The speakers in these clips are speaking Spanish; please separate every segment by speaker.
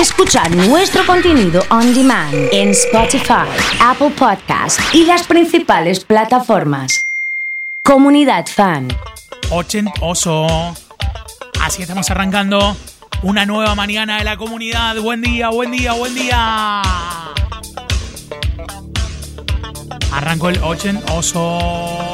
Speaker 1: escuchar nuestro contenido on demand en Spotify, Apple Podcast y las principales plataformas. Comunidad Fan.
Speaker 2: Ochentoso. Así estamos arrancando una nueva mañana de la comunidad. Buen día, buen día, buen día. Arrancó el Ochentoso.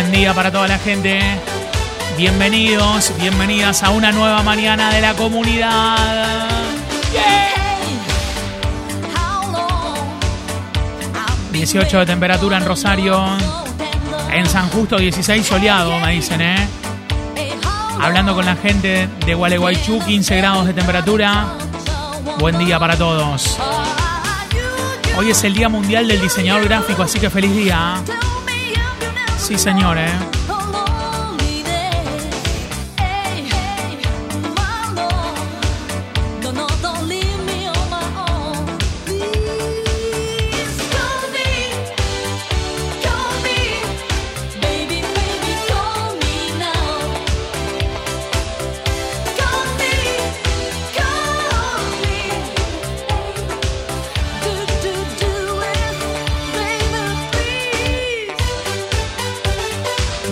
Speaker 2: Buen día para toda la gente. Bienvenidos, bienvenidas a una nueva mañana de la comunidad. 18 de temperatura en Rosario. En San Justo 16 soleado, me dicen, ¿eh? Hablando con la gente de Gualeguaychú, 15 grados de temperatura. Buen día para todos. Hoy es el Día Mundial del Diseñador Gráfico, así que feliz día. Sí, señor, ¿eh?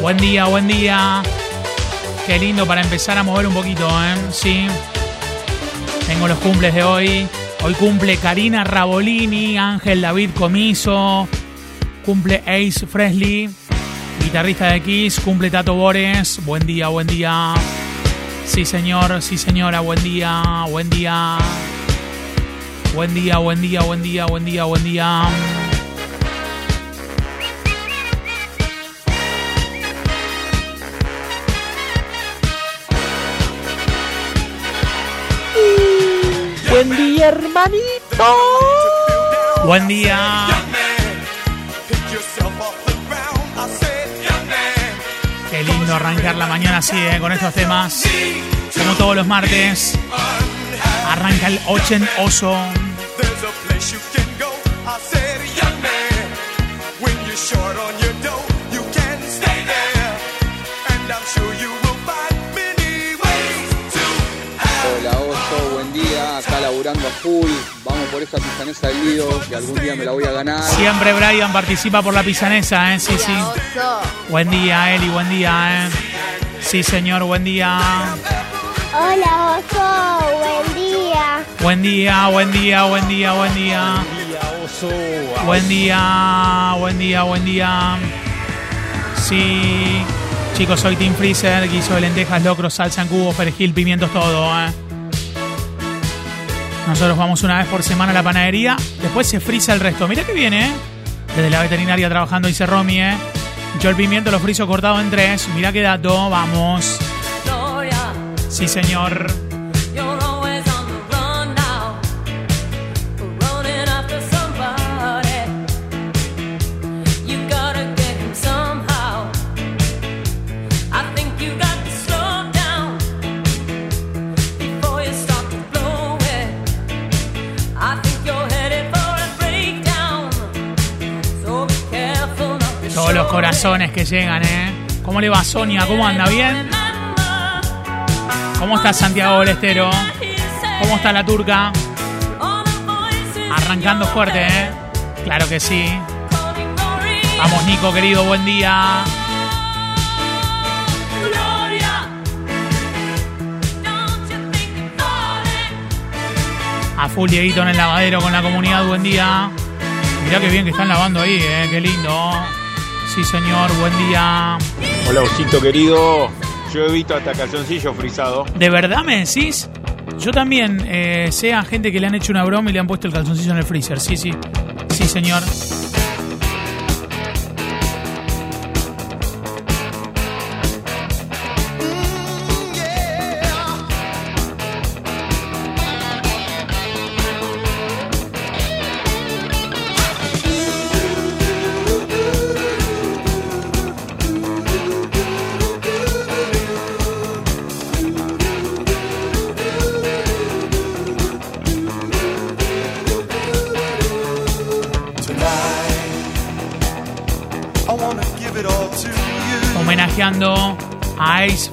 Speaker 2: Buen día, buen día. Qué lindo para empezar a mover un poquito, ¿eh? Sí. Tengo los cumples de hoy. Hoy cumple Karina Rabolini, Ángel David Comiso, cumple Ace Fresley, guitarrista de Kiss, cumple Tato Bores. Buen día, buen día. Sí, señor, sí, señora, buen día, buen día. Buen día, buen día, buen día, buen día, buen día.
Speaker 3: Buen día, hermanito.
Speaker 2: Buen día. Qué lindo arrancar la mañana así, ¿eh? con estos temas. Como todos los martes. Arranca el Ochen Oso.
Speaker 4: Acá laburando a full, vamos por esa pisanesa del lío, que algún día me la voy a ganar.
Speaker 2: Siempre Brian participa por la pisanesa, ¿eh? Sí, sí. Buen día, Eli, buen día, ¿eh? Sí, señor, buen día.
Speaker 5: Hola, oso, buen día.
Speaker 2: Buen día, buen día, buen día, buen día. Buen día, buen día, buen día. Sí. Chicos, soy Team Freezer, guiso de lentejas, locros, salsa en cubos, perejil, pimientos, todo. ¿eh? Nosotros vamos una vez por semana a la panadería, después se frisa el resto. Mira que viene, ¿eh? Desde la veterinaria trabajando, dice Romy, ¿eh? Yo el pimiento lo friso cortado en tres. Mira qué dato, vamos. Sí, señor. Los corazones que llegan, ¿eh? ¿Cómo le va Sonia? ¿Cómo anda? ¿Bien? ¿Cómo está Santiago Bolestero? ¿Cómo está la turca? Arrancando fuerte, ¿eh? Claro que sí. Vamos, Nico, querido, buen día. A full Dieguito en el lavadero con la comunidad, buen día. Mirá qué bien que están lavando ahí, ¿eh? Qué lindo. Sí, señor, buen día.
Speaker 6: Hola, osito querido. Yo he visto hasta calzoncillo frisado.
Speaker 2: ¿De verdad me decís? Yo también eh, sé a gente que le han hecho una broma y le han puesto el calzoncillo en el freezer. Sí, sí. Sí, señor.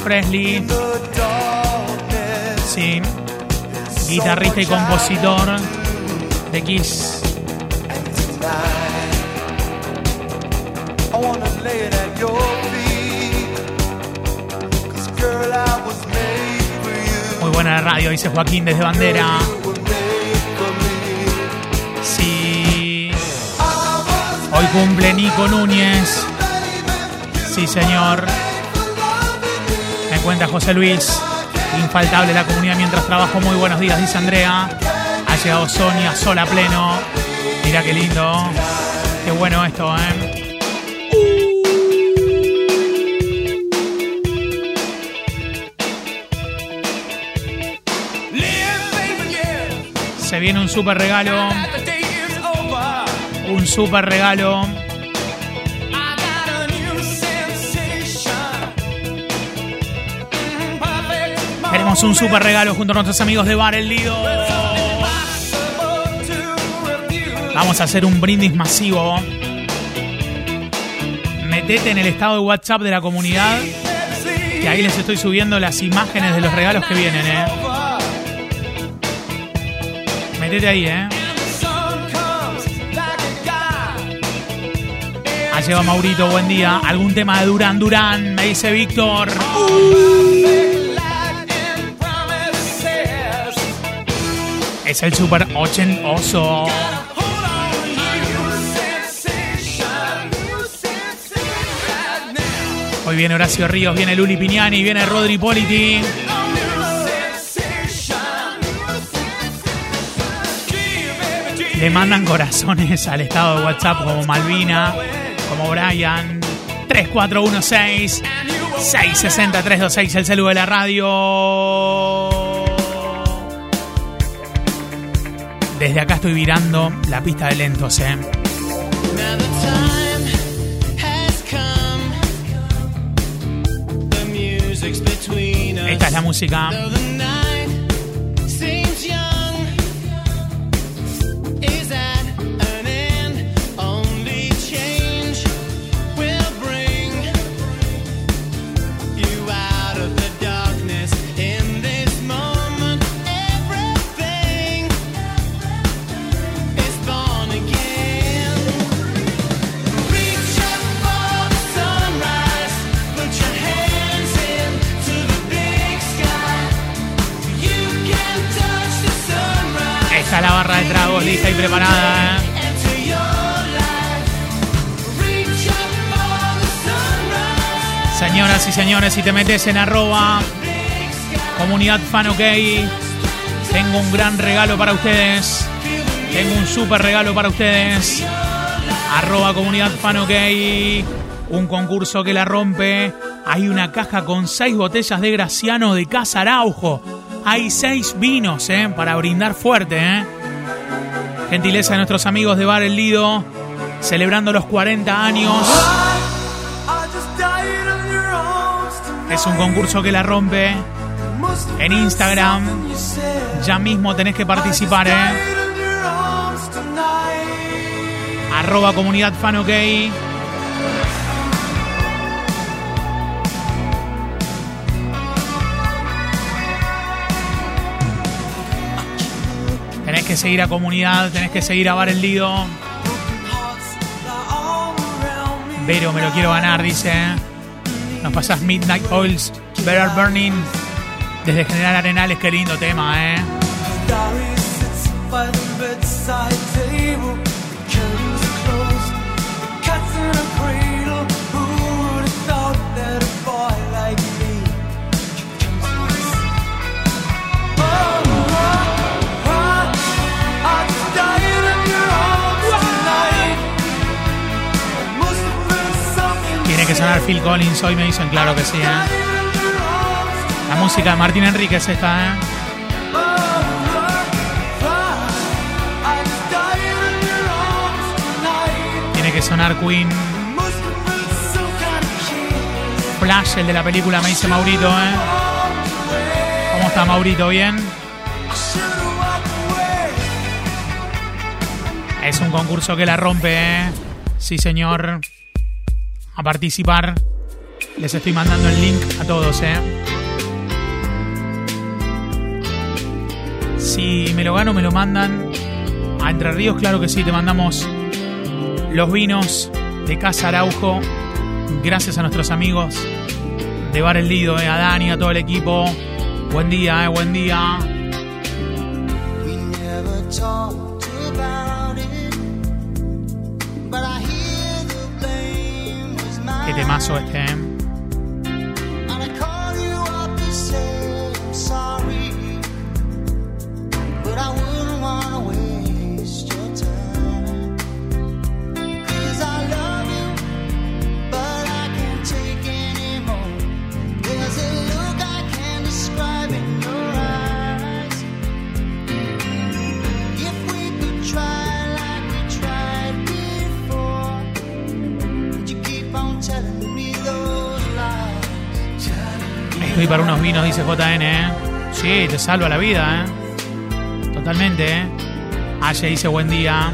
Speaker 2: Frehley. Sí. Guitarrista y compositor de Kiss. Muy buena la radio, dice Joaquín desde Bandera. Sí. Hoy cumple Nico Núñez. Sí, señor. Cuenta José Luis. Infaltable la comunidad mientras trabajo. Muy buenos días, dice Andrea. Ha llegado Sonia, sola pleno. Mira qué lindo. Qué bueno esto, ¿eh? Se viene un super regalo. Un super regalo. Tenemos un super regalo junto a nuestros amigos de Bar El Lido. Vamos a hacer un brindis masivo. Metete en el estado de WhatsApp de la comunidad. Que ahí les estoy subiendo las imágenes de los regalos que vienen, eh. Metete ahí, eh. Ha llegado Maurito, buen día. ¿Algún tema de Durán Durán? Me dice Víctor. Es el super ochen oso. Hoy viene Horacio Ríos, viene Luli Piñani, viene Rodri Politi. Le mandan corazones al estado de WhatsApp como Malvina, como Brian. 3416 660 326 el celu de la radio. Desde acá estoy virando la pista de lentos, eh. Esta es la música. Si te metes en arroba comunidad fan tengo un gran regalo para ustedes. Tengo un super regalo para ustedes. Arroba comunidad fan un concurso que la rompe. Hay una caja con seis botellas de Graciano de Casa Araujo. Hay seis vinos, ¿eh? Para brindar fuerte, ¿eh? Gentileza de nuestros amigos de Bar El Lido, celebrando los 40 años. Es un concurso que la rompe en Instagram. Ya mismo tenés que participar, ¿eh? Arroba comunidad fan. Tenés que seguir a comunidad, tenés que seguir a Bar El Lido. Vero, me lo quiero ganar, dice. Nos pasas Midnight Oils, Better Burning. Desde General Arenales, qué lindo tema, ¿eh? Que sonar Phil Collins hoy, me dicen, claro que sí, ¿eh? La música de Martín Enríquez esta, ¿eh? Tiene que sonar Queen. Flash, el de la película, me dice Maurito, ¿eh? ¿Cómo está Maurito? ¿Bien? Es un concurso que la rompe, ¿eh? Sí, señor. A participar. Les estoy mandando el link a todos, ¿eh? Si me lo gano, me lo mandan. A Entre Ríos, claro que sí, te mandamos los vinos de Casa Araujo. Gracias a nuestros amigos de Bar El Lido, ¿eh? a Dani, a todo el equipo. Buen día, eh, buen día. Temazo este, ¿eh? Estoy para unos vinos, dice JN, ¿eh? Sí, te salva la vida, ¿eh? Totalmente, ¿eh? Aye dice buen día.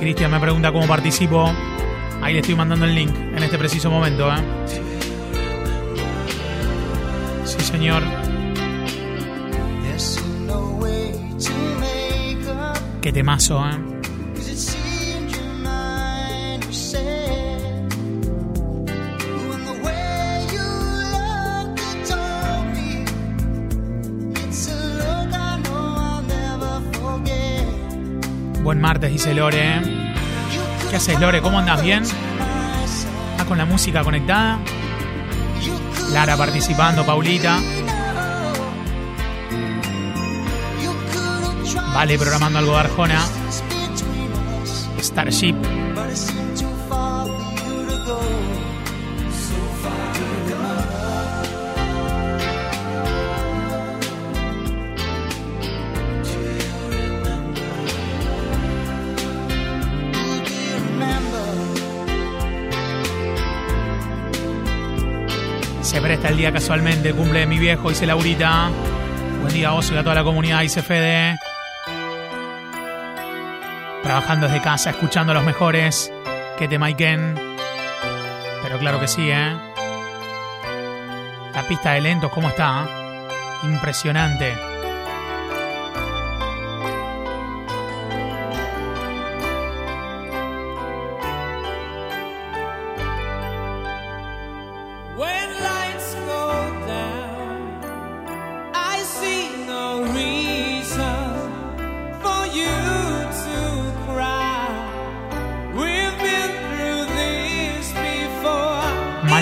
Speaker 2: Cristian me pregunta cómo participo. Ahí le estoy mandando el link en este preciso momento, ¿eh? Sí, señor. Qué temazo, ¿eh? Buen martes, dice Lore. ¿Qué haces, Lore? ¿Cómo andas? ¿Bien? ¿Estás con la música conectada? Lara participando, Paulita. Vale, programando algo de Arjona. Starship. Presta el día casualmente, cumple de mi viejo, dice Laurita. Buen día, Oso y a toda la comunidad, dice Fede. Trabajando desde casa, escuchando a los mejores. Que te maiken. Pero claro que sí, ¿eh? La pista de lentos, ¿cómo está? Impresionante.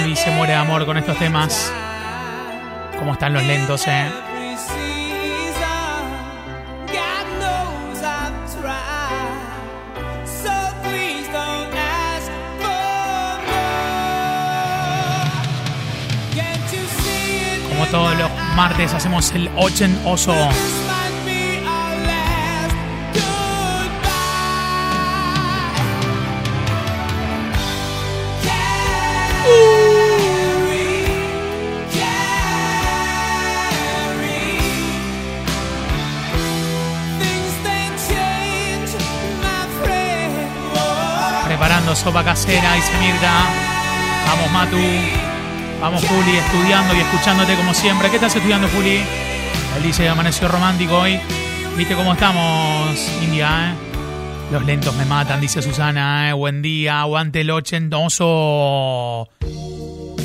Speaker 2: Malvi se muere de amor con estos temas. ¿Cómo están los lentos, eh? Como todos los martes hacemos el Ochen Oso. Sopa casera, dice Mirta. Vamos, Matu. Vamos, Juli, estudiando y escuchándote como siempre. ¿Qué estás estudiando, Juli? Él dice, amaneció romántico hoy. ¿Viste cómo estamos, India, eh? Los lentos me matan, dice Susana, eh. Buen día, aguante el ochentoso.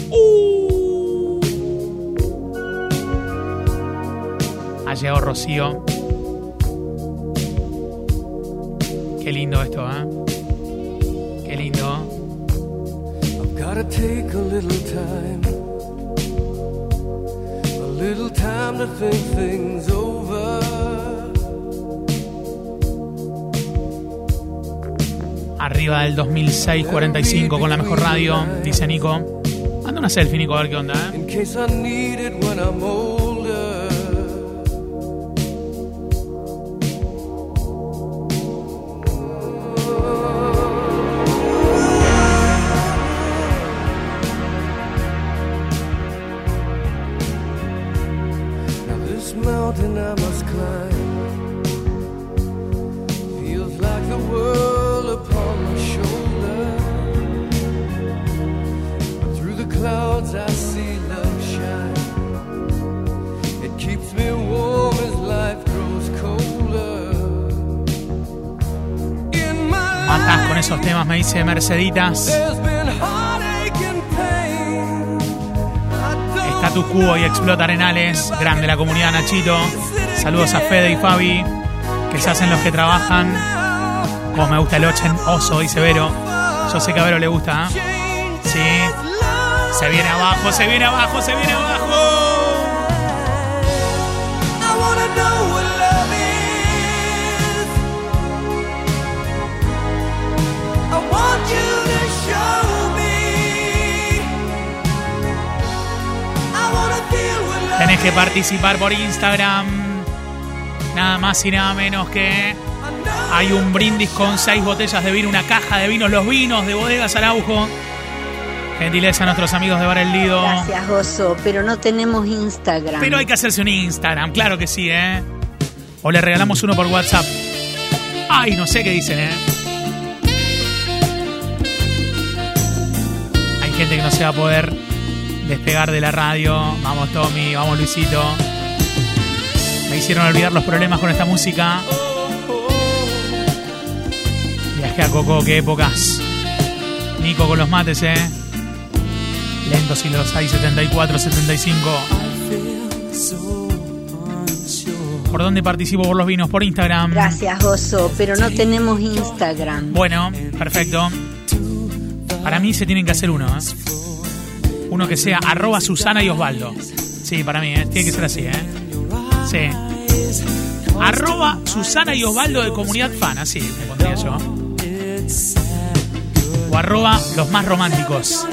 Speaker 2: Uh. Ha llegado Rocío. Qué lindo esto, ¿eh? Qué lindo.
Speaker 7: Gotta take a little time, a little time to think things over.
Speaker 2: Arriba del 2006-45 con la mejor radio, dice Nico. Anda una selfie, Nico, a ver qué onda. ¿eh?
Speaker 7: In case I need it when I'm older.
Speaker 2: Me dice Merceditas. Status Quo y Explota Arenales. Grande la comunidad Nachito. Saludos a Fede y Fabi, que se hacen los que trabajan. Como me gusta el Ochen Oso, dice Vero. Yo sé que a Vero le gusta. ¿eh? Sí. Se viene abajo, se viene abajo, se viene abajo. Tenés que participar por Instagram. Nada más y nada menos que hay un brindis con seis botellas de vino, una caja de vinos, los vinos de bodegas Araujo. Gentileza a nuestros amigos de Bar El Lido.
Speaker 8: Gracias, Oso, pero no tenemos Instagram.
Speaker 2: Pero hay que hacerse un Instagram, claro que sí, ¿eh? O le regalamos uno por WhatsApp. Ay, no sé qué dicen, ¿eh? Hay gente que no se va a poder despegar de la radio. Vamos, Tommy, vamos, Luisito. Me hicieron olvidar los problemas con esta música. Viaje a Coco, qué épocas. Nico con los mates, ¿eh? Lentos y los hay 74, 75. ¿Por dónde participo por los vinos? Por Instagram.
Speaker 8: Gracias, Oso, pero no tenemos Instagram.
Speaker 2: Bueno, perfecto. Para mí se tienen que hacer uno, ¿eh? Uno que sea arroba Susana y Osvaldo. Sí, para mí, ¿eh? Tiene que ser así, ¿eh? Sí. Arroba Susana y Osvaldo de Comunidad Fan, así me pondría yo. O arroba los más románticos.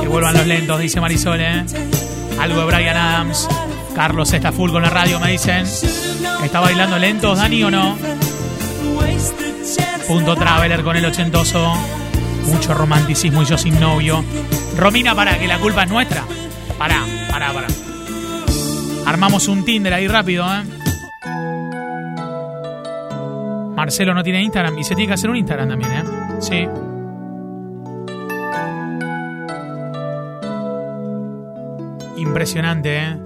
Speaker 2: Que vuelvan los lentos, dice Marisol, ¿eh? Algo de Brian Adams. Carlos está full con la radio, me dicen. ¿Está bailando lentos, Dani, o no? Punto Traveler con el ochentoso. Mucho romanticismo y yo sin novio. Romina, para, que la culpa es nuestra. Pará, pará, pará. Armamos un Tinder ahí rápido, ¿eh? Marcelo no tiene Instagram y se tiene que hacer un Instagram también, ¿eh? Sí. Impresionante, ¿eh?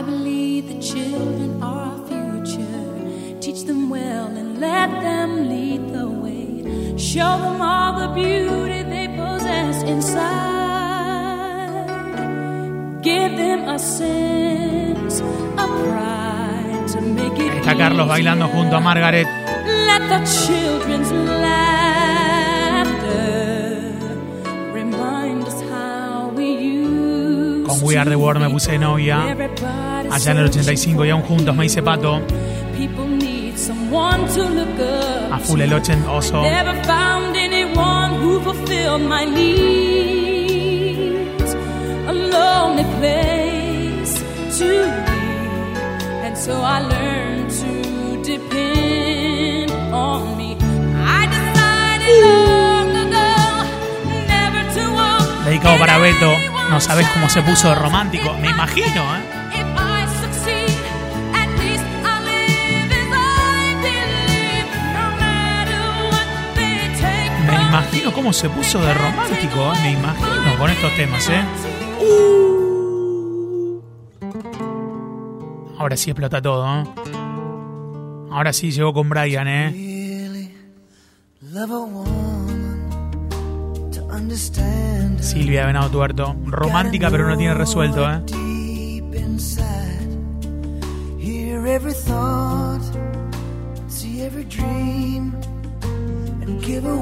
Speaker 9: I believe the children are our future. Teach them well and let them lead the way. Show them all the beauty they possess inside. Give them a sense of pride to make it.
Speaker 2: Está Carlos bailando junto a Margaret.
Speaker 9: Let the children's laughter We
Speaker 2: Are the World me puse de novia. Allá en el 85 y aún juntos me hice pato.
Speaker 9: People need someone to look up
Speaker 2: A full el ochen oso.
Speaker 9: Never found anyone who fulfilled my needs. A lonely place to be. And so I learned to depend on me. I decided long ago never to walk.
Speaker 2: Dedicado para Beto. No sabes cómo se puso de romántico. Me imagino, ¿eh? Me imagino cómo se puso de romántico. ¿eh? Me imagino con estos temas, ¿eh? Ahora sí explota todo, ¿eh? Ahora sí llegó con Brian, ¿eh? Silvia Venado Tuerto. Romántica, pero no tiene resuelto, ¿eh?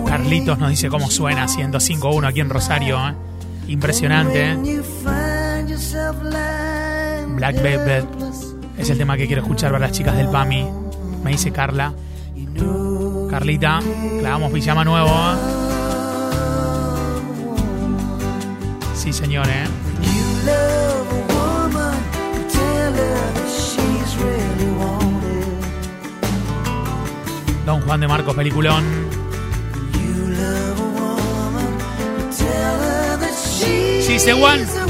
Speaker 2: Carlitos nos dice cómo suena 105.1 aquí en Rosario, ¿eh? Impresionante, ¿eh? Black Velvet es el tema que quiero escuchar para las chicas del PAMI. Me dice Carla. Carlita, clavamos pijama nuevo, ¿eh? Sí, señor, ¿eh? Don Juan de Marcos, peliculón.
Speaker 7: She's the one.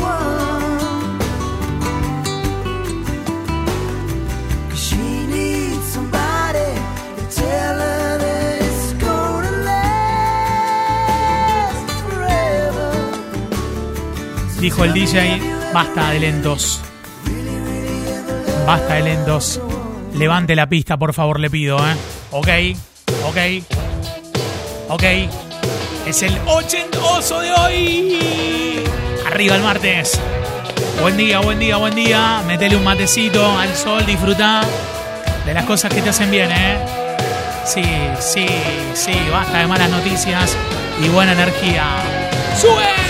Speaker 2: Dijo el DJ, basta de lentos. Basta de lentos. Levante la pista, por favor, le pido, ¿eh? Ok, ok, ok. Es el ochentoso de hoy. Arriba el martes. Buen día, buen día, buen día. Metele un matecito al sol, disfruta de las cosas que te hacen bien, ¿eh? Sí, sí, sí, basta de malas noticias y buena energía. ¡Sube!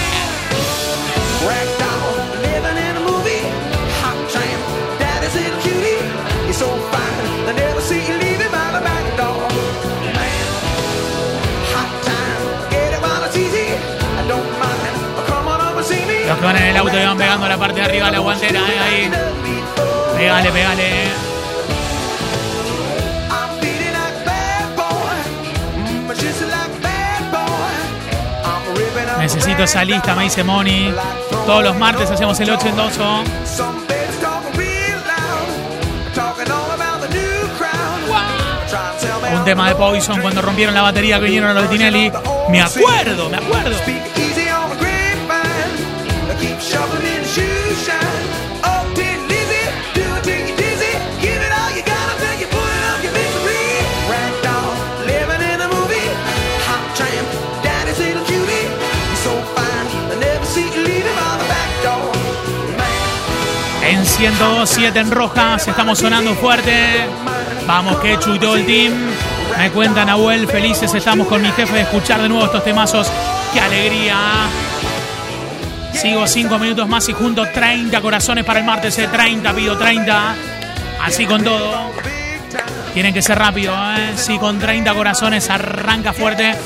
Speaker 2: que van en el auto y van pegando la parte de arriba la guantera, eh, ahí. Pégale, pégale. Necesito esa lista, me dice Moni. Todos los martes hacemos el
Speaker 7: 8 en 2.
Speaker 2: Un tema de Poison cuando rompieron la batería vinieron a los Tinelli. Me acuerdo, me acuerdo.
Speaker 7: 107
Speaker 2: en rojas, estamos sonando fuerte. Vamos, que y el team. Me cuentan, Abuel, felices estamos con mi jefe de escuchar de nuevo estos temazos. ¡Qué alegría! Sigo cinco minutos más y junto 30 corazones para el martes eh, de 30, pido 30. Así con todo. Tienen que ser rápido, ¿eh? Sí, con 30 corazones arranca fuerte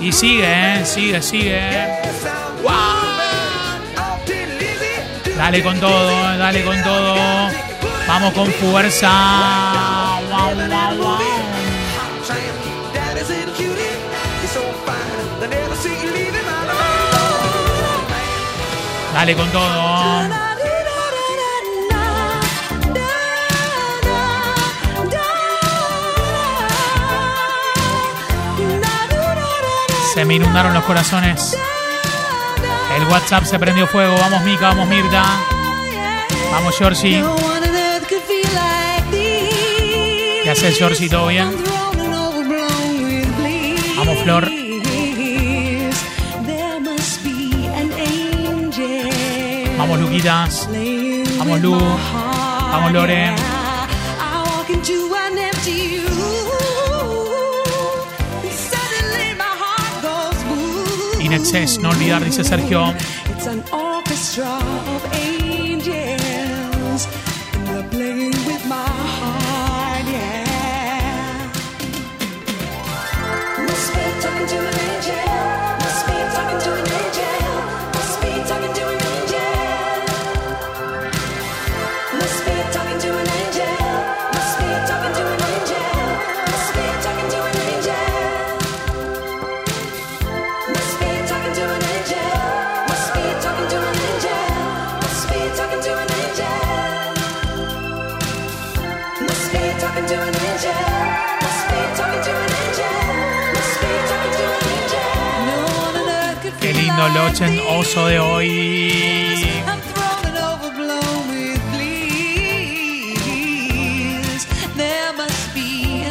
Speaker 2: y sigue, ¿eh? Sigue, sigue. Eh. Dale con todo, dale con todo. Vamos con fuerza. Dale con todo. Se me inundaron los corazones. El WhatsApp se prendió fuego. Vamos, Mica, vamos, Mirta. Vamos, Georgie. ¿Qué haces, Georgie? ¿Todo bien? Vamos, Flor. Vamos, Luquitas. Vamos, Lu. Vamos, Lore. In no olvidar, dice Sergio.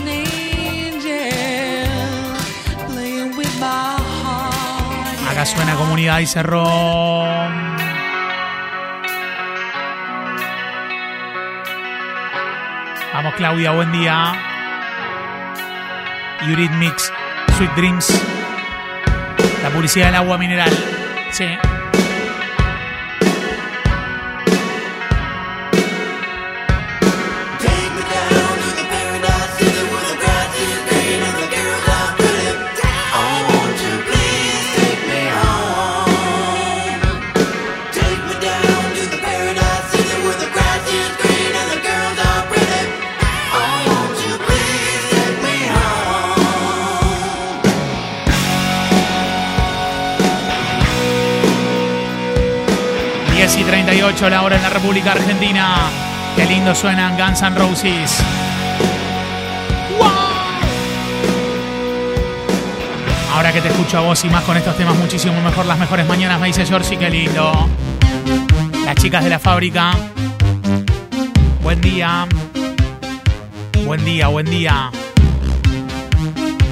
Speaker 9: Angel playing with my heart.
Speaker 2: Acá suena comunidad y cerró. Vamos, Claudia, buen día. Mix, Sweet Dreams. La publicidad del agua mineral. Sí. 18 la hora en la República Argentina. Qué lindo suenan Guns N' Roses. ¡Wow! Ahora que te escucho a vos y más con estos temas muchísimo mejor, las mejores mañanas, me dice Georgie, qué lindo. Las chicas de la fábrica. Buen día. Buen día, buen día.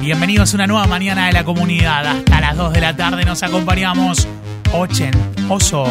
Speaker 2: Bienvenidos a una nueva mañana de la comunidad. Hasta las 2 de la tarde nos acompañamos. Ochen, oso.